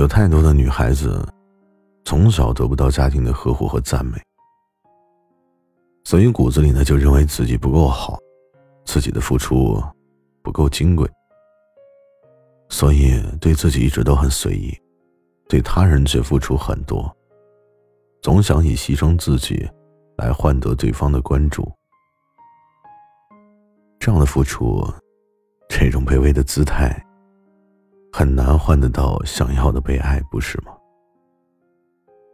有太多的女孩子，从小得不到家庭的呵护和赞美，所以骨子里呢就认为自己不够好，自己的付出不够金贵，所以对自己一直都很随意，对他人却付出很多，总想以牺牲自己来换得对方的关注。这样的付出，这种卑微的姿态。很难换得到想要的被爱，不是吗？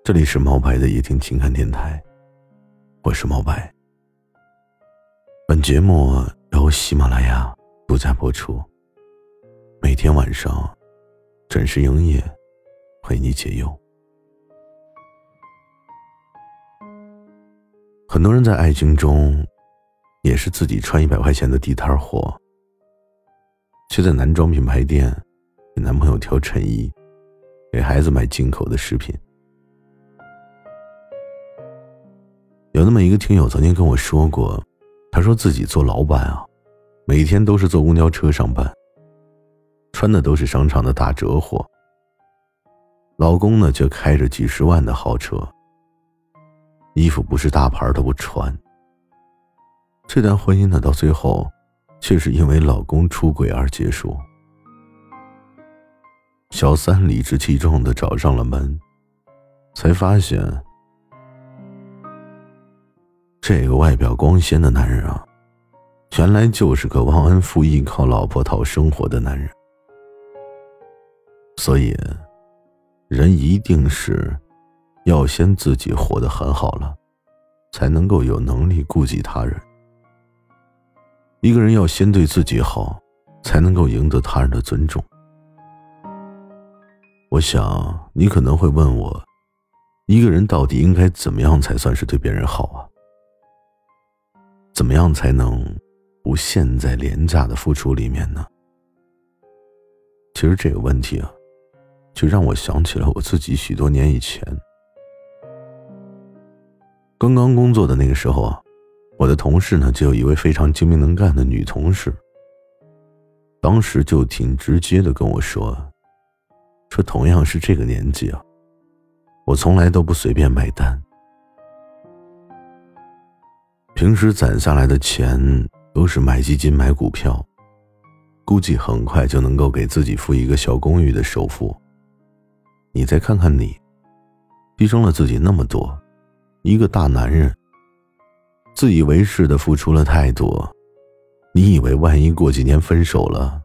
这里是毛白的夜听情感电台，我是毛白。本节目由喜马拉雅独家播出，每天晚上准时营业，陪你解忧。很多人在爱情中，也是自己穿一百块钱的地摊货，却在男装品牌店。给男朋友挑衬衣，给孩子买进口的食品。有那么一个听友曾经跟我说过，他说自己做老板啊，每天都是坐公交车上班，穿的都是商场的打折货。老公呢，却开着几十万的豪车，衣服不是大牌都不穿。这段婚姻呢，到最后，却是因为老公出轨而结束。小三理直气壮的找上了门，才发现，这个外表光鲜的男人啊，原来就是个忘恩负义、靠老婆讨生活的男人。所以，人一定是要先自己活得很好了，才能够有能力顾及他人。一个人要先对自己好，才能够赢得他人的尊重。我想你可能会问我，一个人到底应该怎么样才算是对别人好啊？怎么样才能不陷在廉价的付出里面呢？其实这个问题啊，就让我想起了我自己许多年以前，刚刚工作的那个时候啊，我的同事呢就有一位非常精明能干的女同事，当时就挺直接的跟我说。说同样是这个年纪啊，我从来都不随便买单。平时攒下来的钱都是买基金、买股票，估计很快就能够给自己付一个小公寓的首付。你再看看你，牺牲了自己那么多，一个大男人，自以为是的付出了太多，你以为万一过几年分手了，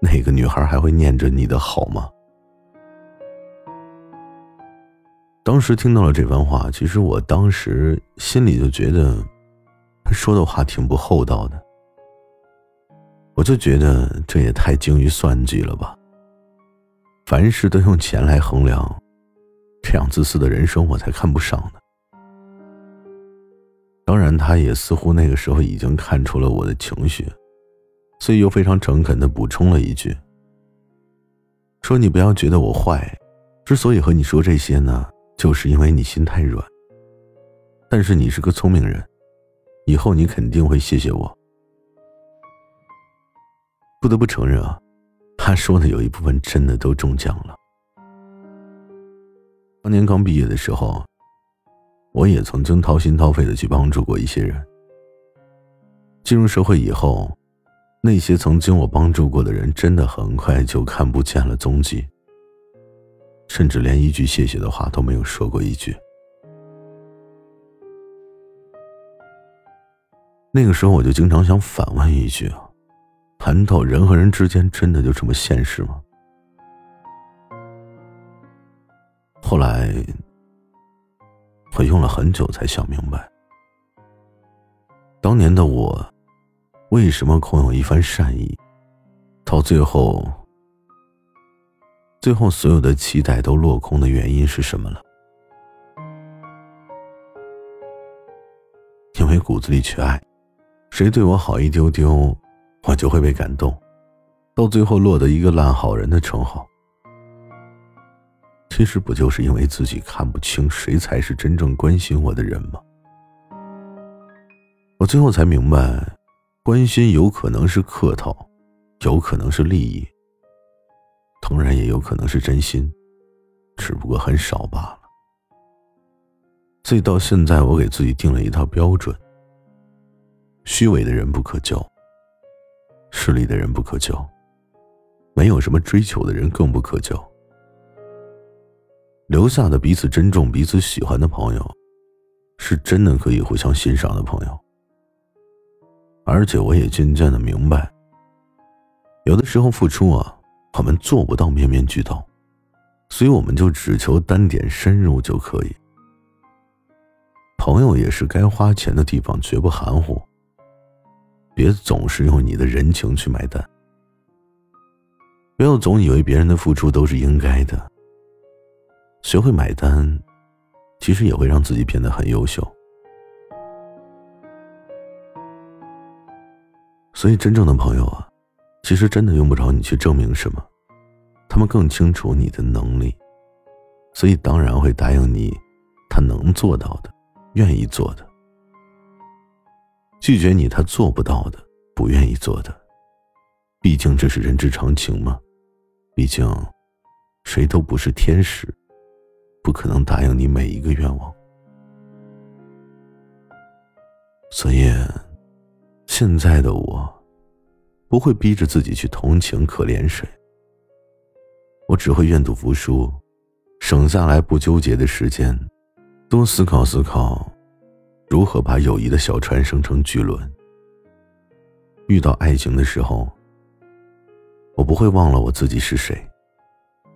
那个女孩还会念着你的好吗？当时听到了这番话，其实我当时心里就觉得，他说的话挺不厚道的。我就觉得这也太精于算计了吧。凡事都用钱来衡量，这样自私的人生我才看不上呢。当然，他也似乎那个时候已经看出了我的情绪，所以又非常诚恳的补充了一句：“说你不要觉得我坏，之所以和你说这些呢。”就是因为你心太软，但是你是个聪明人，以后你肯定会谢谢我。不得不承认啊，他说的有一部分真的都中奖了。当年刚毕业的时候，我也曾经掏心掏肺的去帮助过一些人。进入社会以后，那些曾经我帮助过的人，真的很快就看不见了踪迹。甚至连一句谢谢的话都没有说过一句。那个时候，我就经常想反问一句啊：难道人和人之间真的就这么现实吗？后来，我用了很久才想明白，当年的我为什么空有一番善意，到最后。最后，所有的期待都落空的原因是什么了？因为骨子里缺爱，谁对我好一丢丢，我就会被感动，到最后落得一个烂好人的称号。其实不就是因为自己看不清谁才是真正关心我的人吗？我最后才明白，关心有可能是客套，有可能是利益。当然也有可能是真心，只不过很少罢了。所以到现在，我给自己定了一套标准：虚伪的人不可交，势利的人不可交，没有什么追求的人更不可交。留下的彼此珍重、彼此喜欢的朋友，是真的可以互相欣赏的朋友。而且我也渐渐的明白，有的时候付出啊，我们做不到面面俱到，所以我们就只求单点深入就可以。朋友也是该花钱的地方，绝不含糊。别总是用你的人情去买单，不要总以为别人的付出都是应该的。学会买单，其实也会让自己变得很优秀。所以，真正的朋友啊，其实真的用不着你去证明什么，他们更清楚你的能力，所以当然会答应你他能做到的、愿意做的，拒绝你他做不到的、不愿意做的。毕竟这是人之常情嘛，毕竟谁都不是天使。不可能答应你每一个愿望，所以现在的我不会逼着自己去同情可怜谁。我只会愿赌服输，省下来不纠结的时间，多思考思考如何把友谊的小船升成巨轮。遇到爱情的时候，我不会忘了我自己是谁，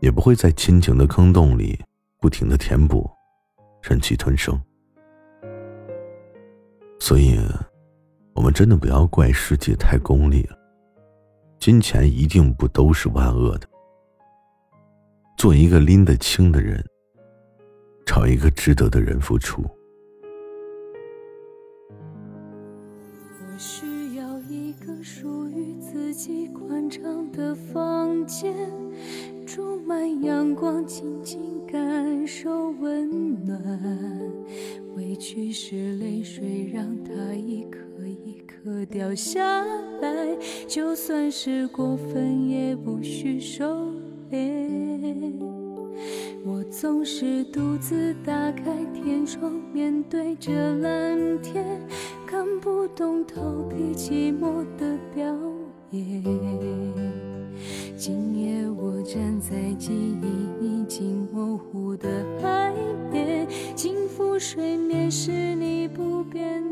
也不会在亲情的坑洞里。不停的填补，忍气吞声。所以，我们真的不要怪世界太功利了。金钱一定不都是万恶的。做一个拎得清的人，找一个值得的人付出。我需要一个属于自己宽敞的房间。充满阳光，静静感受温暖。委屈是泪水，让它一颗颗掉下来。就算是过分，也不需收敛。我总是独自打开天窗，面对着蓝天，看不懂逃避寂寞的表演。今夜我站在记忆已经模糊的海边，轻抚水面是你不变。